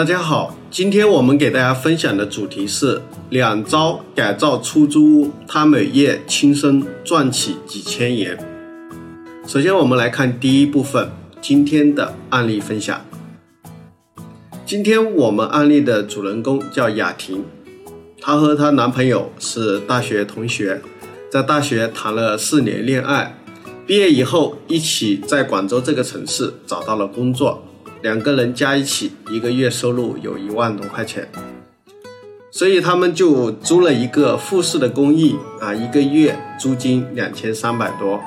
大家好，今天我们给大家分享的主题是两招改造出租屋，他每月轻松赚起几千元。首先，我们来看第一部分今天的案例分享。今天我们案例的主人公叫雅婷，她和她男朋友是大学同学，在大学谈了四年恋爱，毕业以后一起在广州这个城市找到了工作。两个人加一起，一个月收入有一万多块钱，所以他们就租了一个复式的公寓啊，一个月租金两千三百多。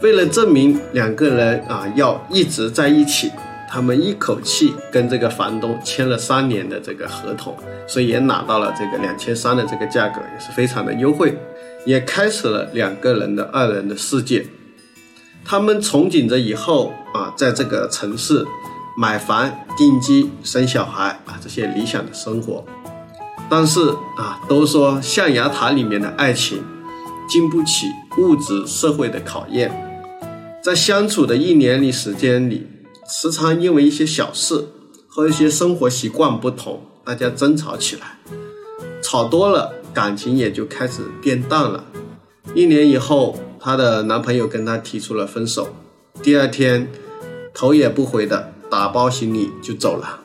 为了证明两个人啊要一直在一起，他们一口气跟这个房东签了三年的这个合同，所以也拿到了这个两千三的这个价格，也是非常的优惠，也开始了两个人的二人的世界。他们憧憬着以后啊，在这个城市。买房、定居、生小孩啊，这些理想的生活，但是啊，都说象牙塔里面的爱情经不起物质社会的考验，在相处的一年里时间里，时常因为一些小事和一些生活习惯不同，大家争吵起来，吵多了，感情也就开始变淡了。一年以后，她的男朋友跟她提出了分手，第二天头也不回的。打包行李就走了，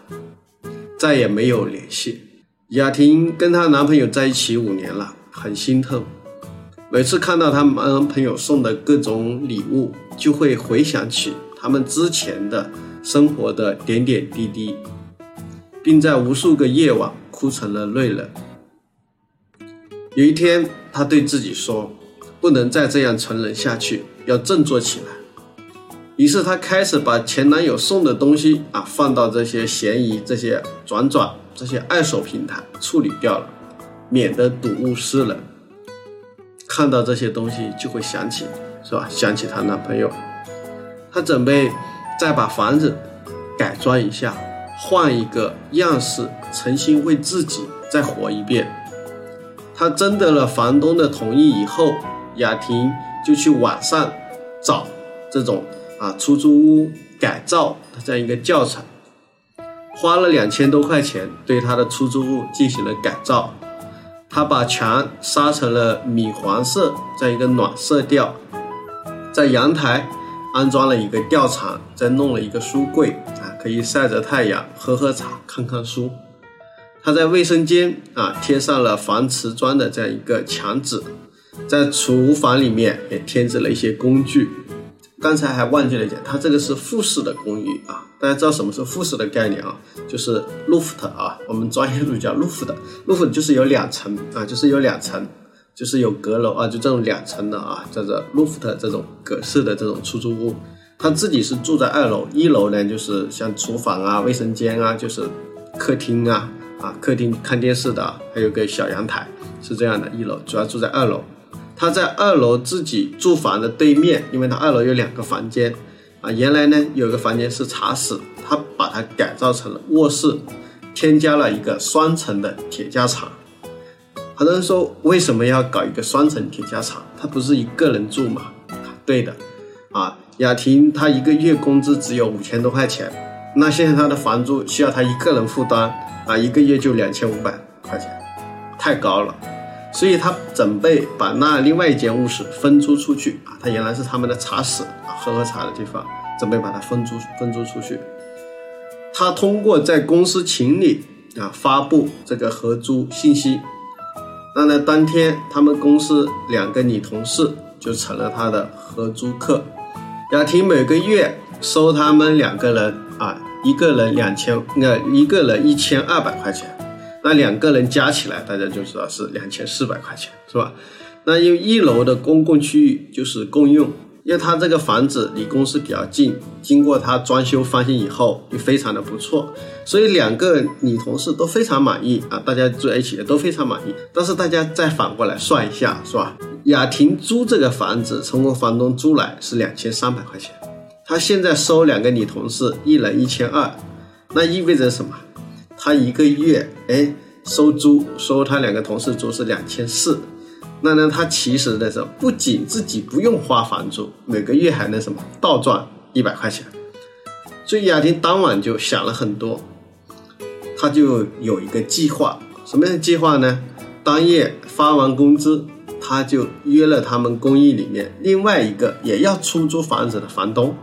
再也没有联系。雅婷跟她男朋友在一起五年了，很心疼。每次看到她男朋友送的各种礼物，就会回想起他们之前的生活的点点滴滴，并在无数个夜晚哭成了泪人。有一天，她对自己说：“不能再这样沉沦下去，要振作起来。”于是她开始把前男友送的东西啊放到这些闲鱼、这些转转、这些二手平台处理掉了，免得睹物思人。看到这些东西就会想起，是吧？想起她男朋友。她准备再把房子改装一下，换一个样式，重新为自己再活一遍。她征得了房东的同意以后，雅婷就去网上找这种。啊，出租屋改造的这样一个教程，花了两千多块钱对他的出租屋进行了改造。他把墙刷成了米黄色这样一个暖色调，在阳台安装了一个吊床，再弄了一个书柜啊，可以晒着太阳、喝喝茶、看看书。他在卫生间啊贴上了防瓷砖的这样一个墙纸，在厨房里面也添置了一些工具。刚才还忘记了一点，它这个是复式的公寓啊，大家知道什么是复式的概念啊？就是 loft 啊，我们专业术语叫 loft，loft 就是有两层啊，就是有两层，就是有阁楼啊，就这种两层的啊，叫做 loft 这种格式的这种出租屋。他自己是住在二楼，一楼呢就是像厨房啊、卫生间啊，就是客厅啊啊，客厅看电视的，还有个小阳台，是这样的。一楼主要住在二楼。他在二楼自己住房的对面，因为他二楼有两个房间，啊，原来呢有个房间是茶室，他把它改造成了卧室，添加了一个双层的铁架床。很多人说为什么要搞一个双层铁架床？他不是一个人住吗？对的，啊，雅婷她一个月工资只有五千多块钱，那现在她的房租需要她一个人负担，啊，一个月就两千五百块钱，太高了。所以他准备把那另外一间卧室分租出去啊，他原来是他们的茶室啊，喝喝茶的地方，准备把它分租分租出去。他通过在公司群里啊发布这个合租信息，那呢当天他们公司两个女同事就成了他的合租客。雅婷每个月收他们两个人啊，一个人两千，那一个人一千二百块钱。那两个人加起来，大家就知道是两千四百块钱，是吧？那因为一楼的公共区域就是共用，因为它这个房子离公司比较近，经过他装修翻新以后就非常的不错，所以两个女同事都非常满意啊，大家住在一起的都非常满意。但是大家再反过来算一下，是吧？雅婷租这个房子，从房东租来是两千三百块钱，他现在收两个女同事，一人一千二，那意味着什么？他一个月哎收租收他两个同事租是两千四。那呢，他其实的时候不仅自己不用花房租，每个月还能什么倒赚一百块钱。所以雅婷当晚就想了很多，他就有一个计划，什么样的计划呢？当夜发完工资，他就约了他们公寓里面另外一个也要出租房子的房东，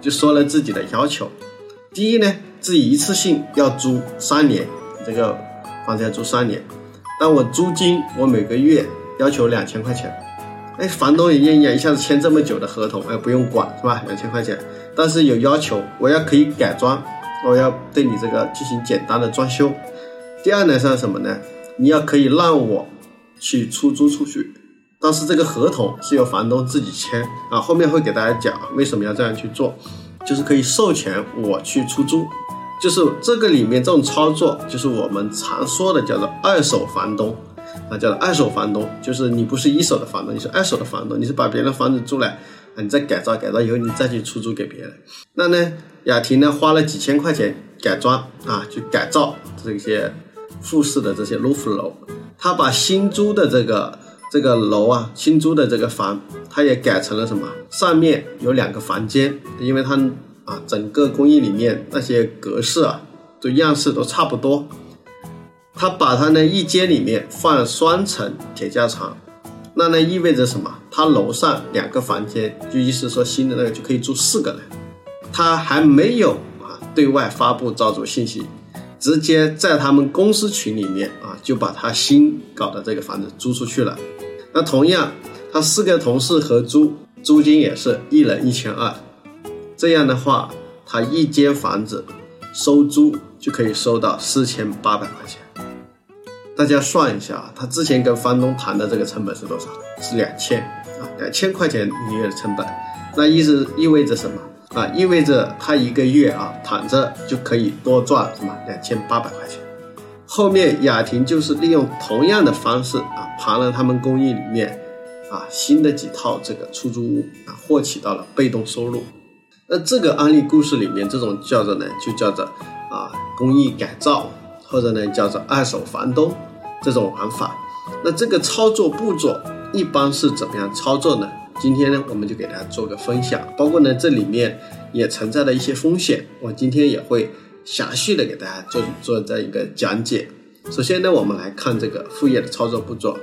就说了自己的要求。第一呢，自己一次性要租三年，这个房子要租三年，但我租金我每个月。要求两千块钱，哎，房东也愿意啊，一下子签这么久的合同，哎，不用管是吧？两千块钱，但是有要求，我要可以改装，我要对你这个进行简单的装修。第二呢是什么呢？你要可以让我去出租出去，但是这个合同是由房东自己签啊。后面会给大家讲为什么要这样去做，就是可以授权我去出租，就是这个里面这种操作，就是我们常说的叫做二手房东。啊，叫做二手房东，就是你不是一手的房东，你是二手的房东，你是把别人房子租来，啊，你再改造，改造以后你再去出租给别人。那呢，雅婷呢花了几千块钱改装啊，去改造这些复式的这些 roof 楼，他把新租的这个这个楼啊，新租的这个房，他也改成了什么？上面有两个房间，因为他啊，整个公寓里面那些格式啊，都样式都差不多。他把他呢一间里面放双层铁架床，那呢意味着什么？他楼上两个房间，就意思说新的那个就可以住四个人。他还没有啊对外发布招租信息，直接在他们公司群里面啊就把他新搞的这个房子租出去了。那同样，他四个同事合租，租金也是一人一千二。这样的话，他一间房子收租就可以收到四千八百块钱。大家算一下啊，他之前跟房东谈的这个成本是多少？是两千啊，两千块钱一个月的成本。那意思意味着什么啊？意味着他一个月啊躺着就可以多赚什么两千八百块钱。后面雅婷就是利用同样的方式啊，盘了他们公寓里面啊新的几套这个出租屋啊，获取到了被动收入。那这个案例故事里面，这种叫做呢，就叫做啊公益改造。或者呢，叫做二手房东这种玩法，那这个操作步骤一般是怎么样操作呢？今天呢，我们就给大家做个分享，包括呢这里面也存在的一些风险，我今天也会详细的给大家做做这一个讲解。首先呢，我们来看这个副业的操作步骤。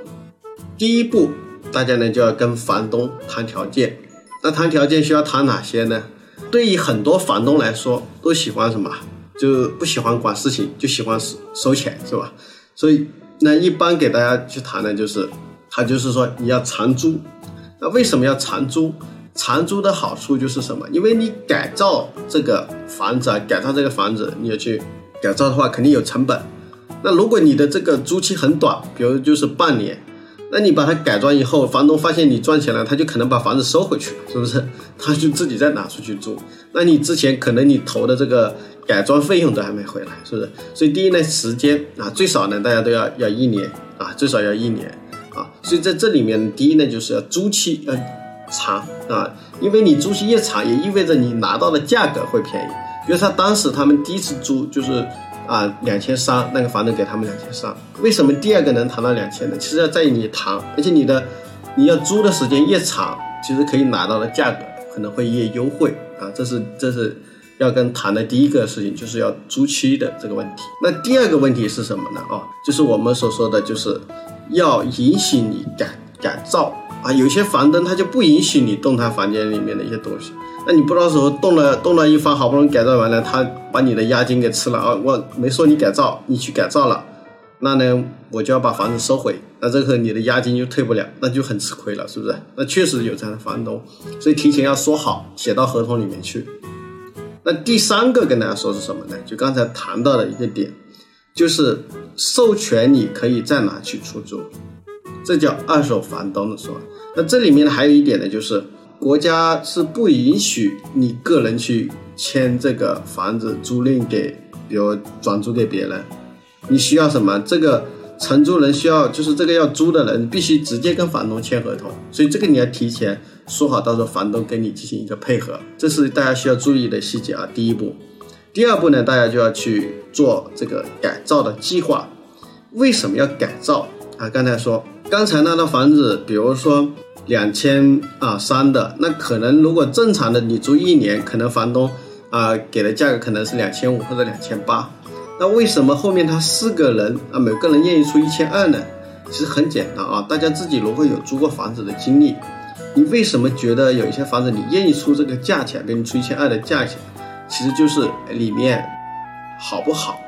第一步，大家呢就要跟房东谈条件。那谈条件需要谈哪些呢？对于很多房东来说，都喜欢什么？就不喜欢管事情，就喜欢收收钱，是吧？所以那一般给大家去谈的就是，他就是说你要长租。那为什么要长租？长租的好处就是什么？因为你改造这个房子啊，改造这个房子，你要去改造的话，肯定有成本。那如果你的这个租期很短，比如就是半年。那你把它改装以后，房东发现你赚钱了，他就可能把房子收回去了，是不是？他就自己再拿出去住。那你之前可能你投的这个改装费用都还没回来，是不是？所以第一呢，时间啊，最少呢，大家都要要一年啊，最少要一年啊。所以在这里面，第一呢，就是要租期要长啊，因为你租期越长，也意味着你拿到的价格会便宜。比如他当时他们第一次租就是。啊，两千三，那个房东给他们两千三，为什么第二个能谈到两千呢？其实要在于你谈，而且你的你要租的时间越长，其实可以拿到的价格可能会越优惠啊。这是这是要跟谈的第一个事情，就是要租期的这个问题。那第二个问题是什么呢？哦，就是我们所说的就是要允许你改改造啊。有些房东他就不允许你动他房间里面的一些东西。那你不知道时候动了动了一番，好不容易改造完了，他把你的押金给吃了啊！我没说你改造，你去改造了，那呢我就要把房子收回，那这个你的押金就退不了，那就很吃亏了，是不是？那确实有这样的房东，所以提前要说好，写到合同里面去。那第三个跟大家说是什么呢？就刚才谈到的一个点，就是授权你可以在哪去出租。这叫二手房东的说法。那这里面呢，还有一点呢，就是国家是不允许你个人去签这个房子租赁给，比如转租给别人。你需要什么？这个承租人需要，就是这个要租的人必须直接跟房东签合同。所以这个你要提前说好，到时候房东跟你进行一个配合，这是大家需要注意的细节啊。第一步，第二步呢，大家就要去做这个改造的计划。为什么要改造啊？刚才说，刚才那套房子，比如说两千啊三的，那可能如果正常的你租一年，可能房东啊给的价格可能是两千五或者两千八。那为什么后面他四个人啊每个人愿意出一千二呢？其实很简单啊，大家自己如果有租过房子的经历，你为什么觉得有一些房子你愿意出这个价钱，给你出一千二的价钱，其实就是里面好不好？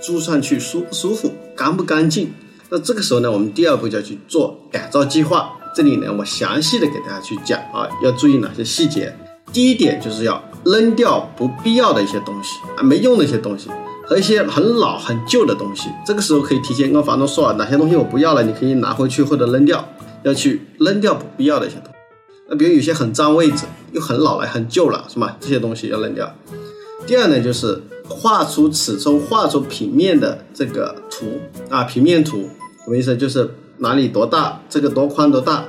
住上去舒不舒服，干不干净？那这个时候呢，我们第二步就要去做改造计划。这里呢，我详细的给大家去讲啊，要注意哪些细节。第一点就是要扔掉不必要的一些东西啊，没用的一些东西和一些很老很旧的东西。这个时候可以提前跟房东说啊，哪些东西我不要了，你可以拿回去或者扔掉，要去扔掉不必要的一些东西。那比如有些很占位置又很老了、很旧了，是吧？这些东西要扔掉。第二呢，就是画出尺寸、画出平面的这个图啊，平面图什么意思？就是哪里多大，这个多宽多大，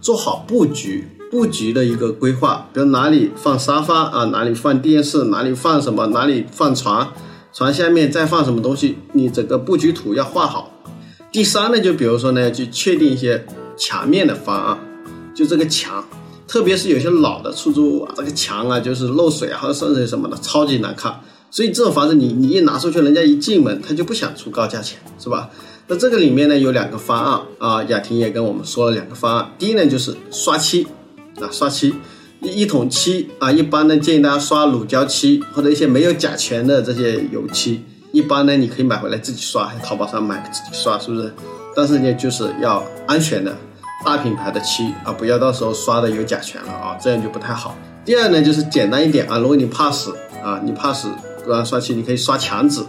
做好布局，布局的一个规划。比如哪里放沙发啊，哪里放电视，哪里放什么，哪里放床，床下面再放什么东西，你整个布局图要画好。第三呢，就比如说呢，去确定一些墙面的方案，就这个墙。特别是有些老的出租屋啊，这个墙啊就是漏水啊或者渗水什么的，超级难看。所以这种房子你你一拿出去，人家一进门他就不想出高价钱，是吧？那这个里面呢有两个方案啊，雅婷也跟我们说了两个方案。第一呢就是刷漆啊，刷漆一一桶漆啊，一般呢建议大家刷乳胶漆或者一些没有甲醛的这些油漆。一般呢你可以买回来自己刷，淘宝上买自己刷，是不是？但是呢就是要安全的。大品牌的漆啊，不要到时候刷的有甲醛了啊，这样就不太好。第二呢，就是简单一点啊，如果你怕死啊，你怕死不让刷漆，你可以刷墙纸，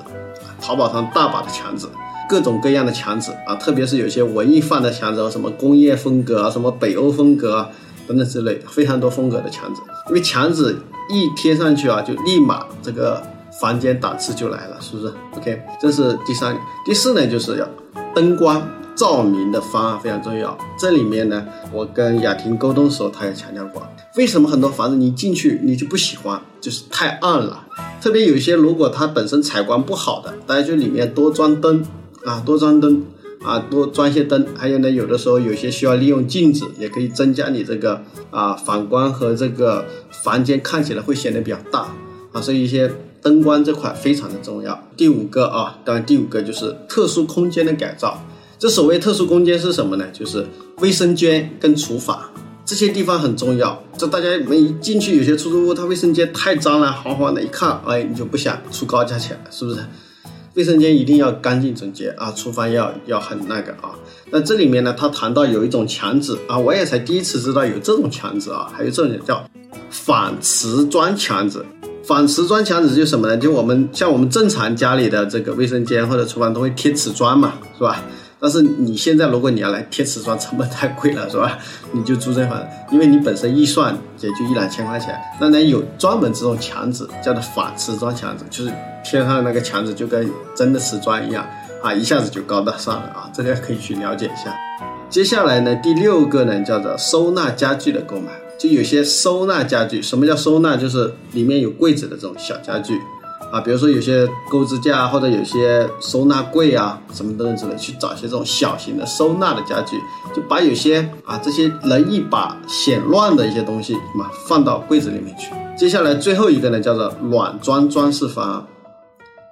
淘宝上大把的墙纸，各种各样的墙纸啊，特别是有些文艺范的墙纸，什么工业风格啊，什么北欧风格啊等等之类，非常多风格的墙纸。因为墙纸一贴上去啊，就立马这个房间档次就来了，是不是？OK，这是第三。第四呢，就是要灯光。照明的方案非常重要。这里面呢，我跟雅婷沟通的时候，她也强调过，为什么很多房子你进去你就不喜欢，就是太暗了。特别有些如果它本身采光不好的，大家就里面多装灯啊，多装灯啊，多装一些灯。还有呢，有的时候有些需要利用镜子，也可以增加你这个啊反光和这个房间看起来会显得比较大啊。所以一些灯光这块非常的重要。第五个啊，当然第五个就是特殊空间的改造。这所谓特殊空间是什么呢？就是卫生间跟厨房这些地方很重要。这大家们一进去，有些出租屋它卫生间太脏了，黄黄的，一看，哎，你就不想出高价钱了，是不是？卫生间一定要干净整洁啊，厨房要要很那个啊。那这里面呢，他谈到有一种墙纸啊，我也才第一次知道有这种墙纸啊，还有这种叫仿瓷砖墙纸。仿瓷砖墙纸就什么呢？就我们像我们正常家里的这个卫生间或者厨房都会贴瓷砖嘛，是吧？但是你现在如果你要来贴瓷砖，成本太贵了，是吧？你就租这房，因为你本身预算也就一两千块钱。那呢有专门这种墙纸，叫做仿瓷砖墙纸，就是贴上那个墙纸就跟真的瓷砖一样啊，一下子就高大上了啊！这个可以去了解一下。接下来呢，第六个呢叫做收纳家具的购买，就有些收纳家具。什么叫收纳？就是里面有柜子的这种小家具。啊，比如说有些钩支架或者有些收纳柜啊，什么等等之类，去找一些这种小型的收纳的家具，就把有些啊这些容易把显乱的一些东西嘛放到柜子里面去。接下来最后一个呢，叫做软装装饰方案，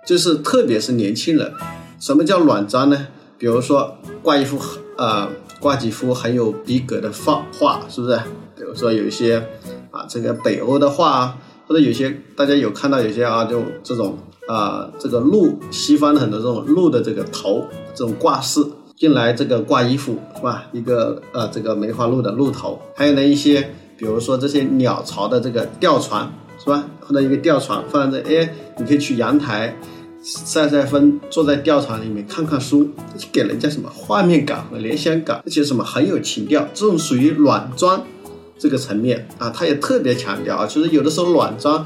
就是特别是年轻人，什么叫软装呢？比如说挂一幅呃挂几幅很有逼格的画画，是不是？比如说有一些啊这个北欧的画啊。或者有些大家有看到有些啊，就这种啊，这个鹿西方的很多这种鹿的这个头，这种挂饰进来这个挂衣服是吧？一个呃这个梅花鹿的鹿头，还有呢一些比如说这些鸟巢的这个吊床是吧？或者一个吊床放在这，哎，你可以去阳台晒晒风，坐在吊床里面看看书，给人家什么画面感和联想感，而且什么很有情调，这种属于软装这个层面啊，他也特别强调啊，就是有的时候软装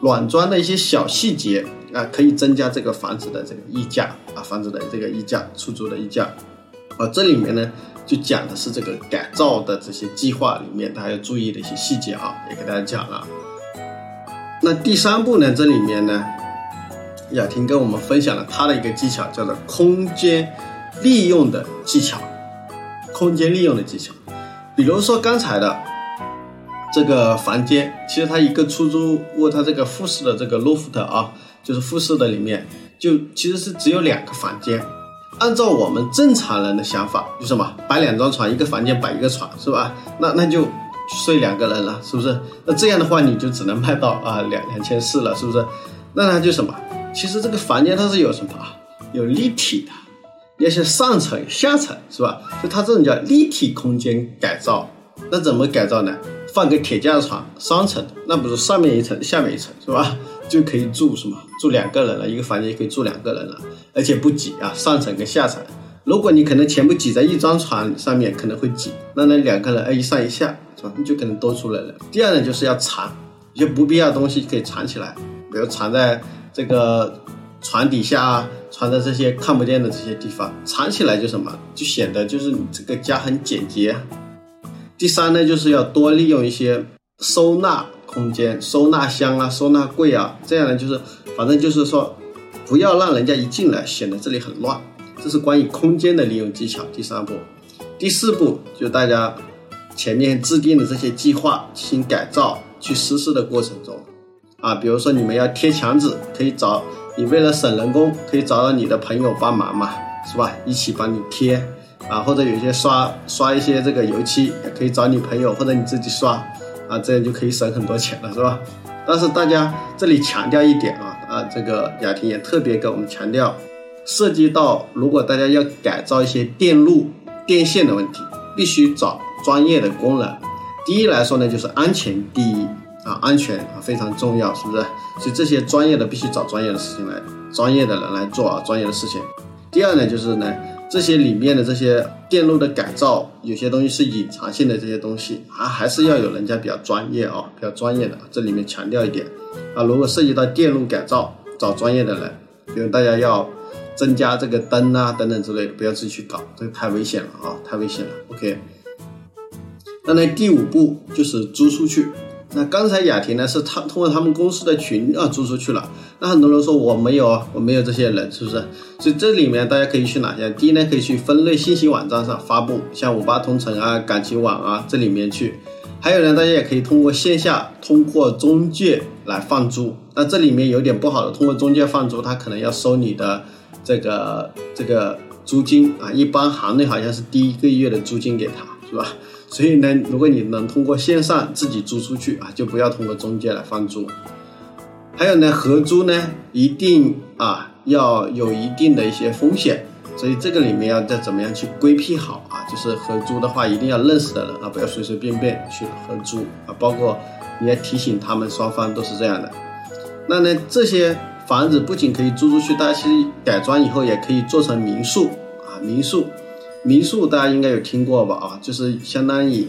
软装的一些小细节啊，可以增加这个房子的这个溢价啊，房子的这个溢价，出租的溢价啊，这里面呢就讲的是这个改造的这些计划里面大家要注意的一些细节啊，也给大家讲了。那第三步呢，这里面呢。雅婷跟我们分享了她的一个技巧，叫做空间利用的技巧。空间利用的技巧，比如说刚才的这个房间，其实它一个出租屋，它这个复式的这个 loft 啊，就是复式的里面，就其实是只有两个房间。按照我们正常人的想法，就什么摆两张床，一个房间摆一个床，是吧？那那就睡两个人了，是不是？那这样的话，你就只能卖到啊两两千四了，是不是？那它就什么？其实这个房间它是有什么啊？有立体的，那些上层、下层是吧？就它这种叫立体空间改造。那怎么改造呢？放个铁架床，双层，那不是上面一层，下面一层是吧？就可以住什么？住两个人了，一个房间可以住两个人了，而且不挤啊，上层跟下层。如果你可能全部挤在一张床上面，可能会挤，那那两个人哎一上一下是吧？你就可能多出来了。第二呢，就是要藏一些不必要东西，可以藏起来，比如藏在。这个床底下啊，藏在这些看不见的这些地方，藏起来就什么，就显得就是你这个家很简洁。第三呢，就是要多利用一些收纳空间，收纳箱啊，收纳柜啊，这样呢，就是反正就是说，不要让人家一进来显得这里很乱。这是关于空间的利用技巧。第三步，第四步就大家前面制定的这些计划进行改造去实施的过程中。啊，比如说你们要贴墙纸，可以找你为了省人工，可以找到你的朋友帮忙嘛，是吧？一起帮你贴啊，或者有些刷刷一些这个油漆，也可以找你朋友或者你自己刷啊，这样就可以省很多钱了，是吧？但是大家这里强调一点啊啊，这个雅婷也特别给我们强调，涉及到如果大家要改造一些电路电线的问题，必须找专业的工人。第一来说呢，就是安全第一。啊，安全啊非常重要，是不是？所以这些专业的必须找专业的事情来，专业的人来做啊，专业的事情。第二呢，就是呢，这些里面的这些电路的改造，有些东西是隐藏性的这些东西啊，还是要有人家比较专业啊，比较专业的。这里面强调一点啊，如果涉及到电路改造，找专业的人，比如大家要增加这个灯啊等等之类的，不要自己去搞，这个太危险了啊，太危险了。OK，那呢第五步就是租出去。那刚才雅婷呢，是他通过他们公司的群啊租出去了。那很多人说我没有啊，我没有这些人，是不是？所以这里面大家可以去哪些？第一呢，可以去分类信息网站上发布，像五八同城啊、感情网啊这里面去。还有呢，大家也可以通过线下通过中介来放租。那这里面有点不好的，通过中介放租，他可能要收你的这个这个租金啊。一般行内好像是第一个月的租金给他，是吧？所以呢，如果你能通过线上自己租出去啊，就不要通过中介来放租。还有呢，合租呢，一定啊要有一定的一些风险，所以这个里面要再怎么样去规避好啊，就是合租的话，一定要认识的人啊，不要随随便便去合租啊，包括你要提醒他们双方都是这样的。那呢，这些房子不仅可以租出去，大家其实改装以后也可以做成民宿啊，民宿。民宿大家应该有听过吧？啊，就是相当于，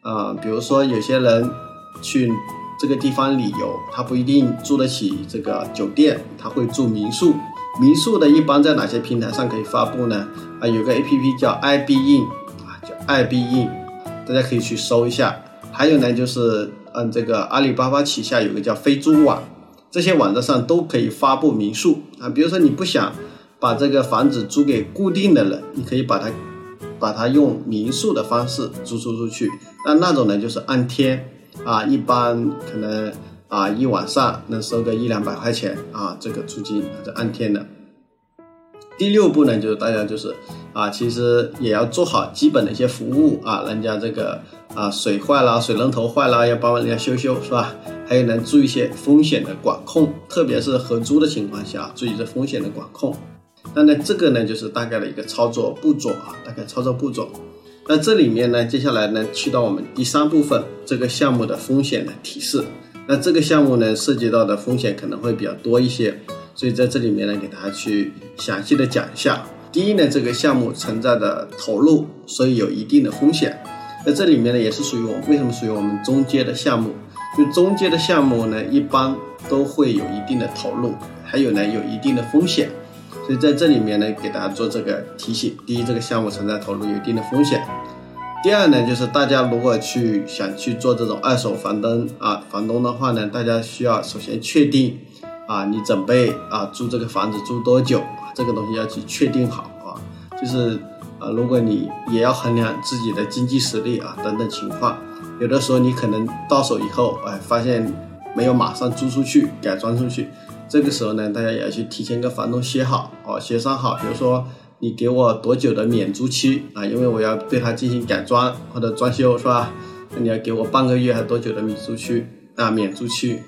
啊，比如说有些人去这个地方旅游，他不一定住得起这个酒店，他会住民宿。民宿的一般在哪些平台上可以发布呢？啊，有个 A P P 叫 i b in 啊，叫 i b in，大家可以去搜一下。还有呢，就是嗯，这个阿里巴巴旗下有个叫飞猪网，这些网站上都可以发布民宿啊。比如说你不想把这个房子租给固定的人，你可以把它。把它用民宿的方式租出出去，但那种呢就是按天啊，一般可能啊一晚上能收个一两百块钱啊，这个租金是按天的。第六步呢，就是大家就是啊，其实也要做好基本的一些服务啊，人家这个啊水坏了，水龙头坏了要帮人家修修是吧？还有呢，注意一些风险的管控，特别是合租的情况下，注意这风险的管控。那呢，这个呢就是大概的一个操作步骤啊，大概操作步骤。那这里面呢，接下来呢去到我们第三部分，这个项目的风险的提示。那这个项目呢涉及到的风险可能会比较多一些，所以在这里面呢，给大家去详细的讲一下。第一呢，这个项目存在的投入，所以有一定的风险。那这里面呢，也是属于我们为什么属于我们中阶的项目？就中阶的项目呢，一般都会有一定的投入，还有呢，有一定的风险。所以在这里面呢，给大家做这个提醒：第一，这个项目存在投入有一定的风险；第二呢，就是大家如果去想去做这种二手房东啊，房东的话呢，大家需要首先确定啊，你准备啊租这个房子租多久。这个东西要去确定好啊，就是啊，如果你也要衡量自己的经济实力啊等等情况，有的时候你可能到手以后，哎，发现没有马上租出去，改装出去，这个时候呢，大家也要去提前跟房东协好哦，协商好，比如说你给我多久的免租期啊，因为我要对它进行改装或者装修是吧？那你要给我半个月还多久的免租期啊？免租期。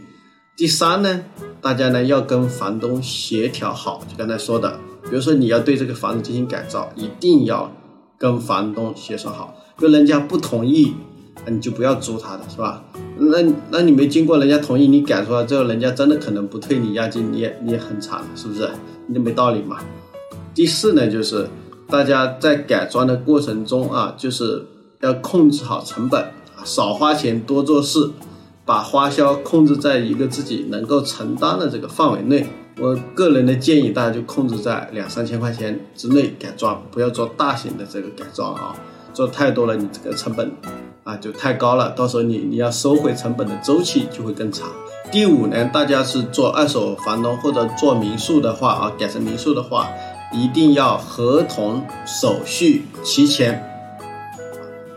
第三呢？大家呢要跟房东协调好，就刚才说的，比如说你要对这个房子进行改造，一定要跟房东协商好。如果人家不同意，那你就不要租他的，是吧？那那你没经过人家同意，你改出来之后，人家真的可能不退你押金，你也你也很惨，是不是？你就没道理嘛。第四呢，就是大家在改装的过程中啊，就是要控制好成本，少花钱多做事。把花销控制在一个自己能够承担的这个范围内。我个人的建议，大家就控制在两三千块钱之内改装，不要做大型的这个改装啊，做太多了，你这个成本啊就太高了，到时候你你要收回成本的周期就会更长。第五呢，大家是做二手房东或者做民宿的话啊，改成民宿的话，一定要合同手续齐全。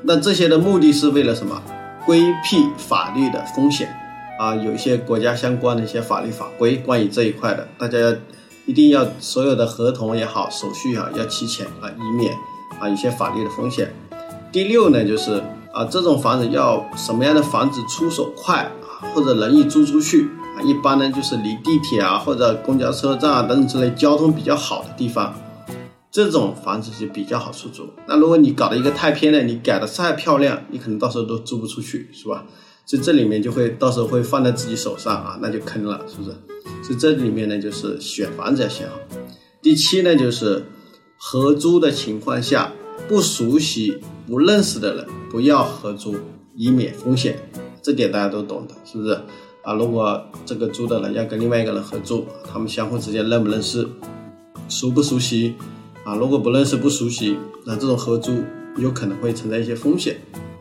那这些的目的是为了什么？规避法律的风险啊，有一些国家相关的一些法律法规关于这一块的，大家一定要所有的合同也好，手续啊要齐全啊，以免啊一些法律的风险。第六呢，就是啊这种房子要什么样的房子出手快啊，或者容易租出去啊，一般呢就是离地铁啊或者公交车站啊等等之类交通比较好的地方。这种房子就比较好出租。那如果你搞的一个太偏了，你改的再漂亮，你可能到时候都租不出去，是吧？所以这里面就会到时候会放在自己手上啊，那就坑了，是不是？所以这里面呢，就是选房子要选好。第七呢，就是合租的情况下，不熟悉、不认识的人不要合租，以免风险。这点大家都懂的，是不是？啊，如果这个租的人要跟另外一个人合租，他们相互之间认不认识，熟不熟悉？啊，如果不认识、不熟悉，那这种合租有可能会存在一些风险。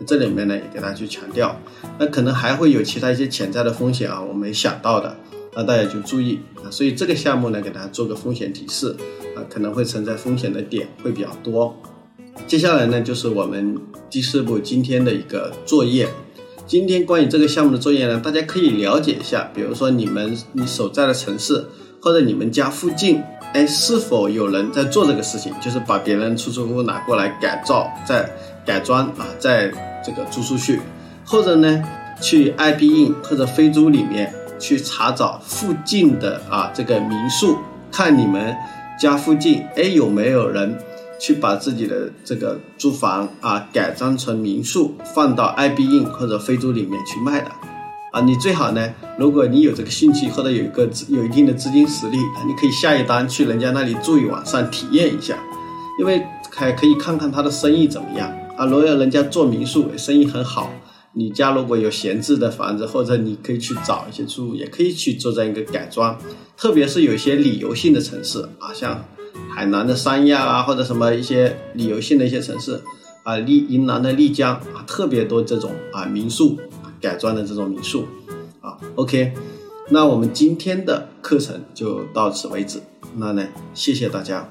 这里面呢，也给大家去强调，那可能还会有其他一些潜在的风险啊，我没想到的，那大家就注意啊。所以这个项目呢，给大家做个风险提示啊，可能会存在风险的点会比较多。接下来呢，就是我们第四步今天的一个作业。今天关于这个项目的作业呢，大家可以了解一下，比如说你们你所在的城市或者你们家附近。哎，是否有人在做这个事情？就是把别人出租屋拿过来改造、再改装啊，再这个租出去，或者呢，去 IBIN 或者飞猪里面去查找附近的啊这个民宿，看你们家附近哎有没有人去把自己的这个住房啊改装成民宿，放到 IBIN 或者飞猪里面去卖的。啊，你最好呢，如果你有这个兴趣或者有一个资有一定的资金实力，你可以下一单去人家那里住一晚上，体验一下，因为还可以看看他的生意怎么样啊。如果人家做民宿，生意很好，你家如果有闲置的房子，或者你可以去找一些住，也可以去做这样一个改装。特别是有些旅游性的城市啊，像海南的三亚啊，或者什么一些旅游性的一些城市啊，丽云南的丽江啊，特别多这种啊民宿。改装的这种民宿，啊，OK，那我们今天的课程就到此为止。那呢，谢谢大家。